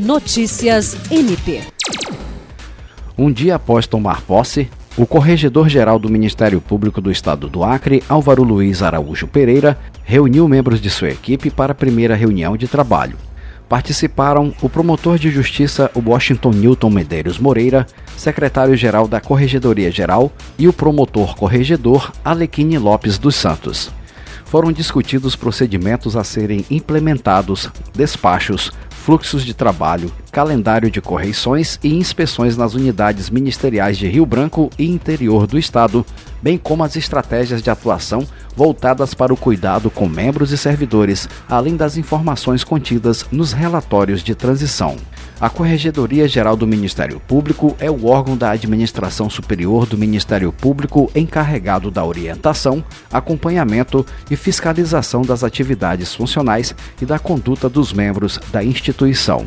Notícias MP. Um dia após tomar posse, o Corregedor-Geral do Ministério Público do Estado do Acre, Álvaro Luiz Araújo Pereira, reuniu membros de sua equipe para a primeira reunião de trabalho. Participaram o promotor de justiça Washington Newton Medeiros Moreira, secretário-geral da Corregedoria Geral e o promotor corregedor Alequine Lopes dos Santos. Foram discutidos procedimentos a serem implementados, despachos, fluxos de trabalho, calendário de correições e inspeções nas unidades ministeriais de Rio Branco e interior do estado, bem como as estratégias de atuação voltadas para o cuidado com membros e servidores, além das informações contidas nos relatórios de transição. A Corregedoria Geral do Ministério Público é o órgão da administração superior do Ministério Público encarregado da orientação, acompanhamento e fiscalização das atividades funcionais e da conduta dos membros da instituição.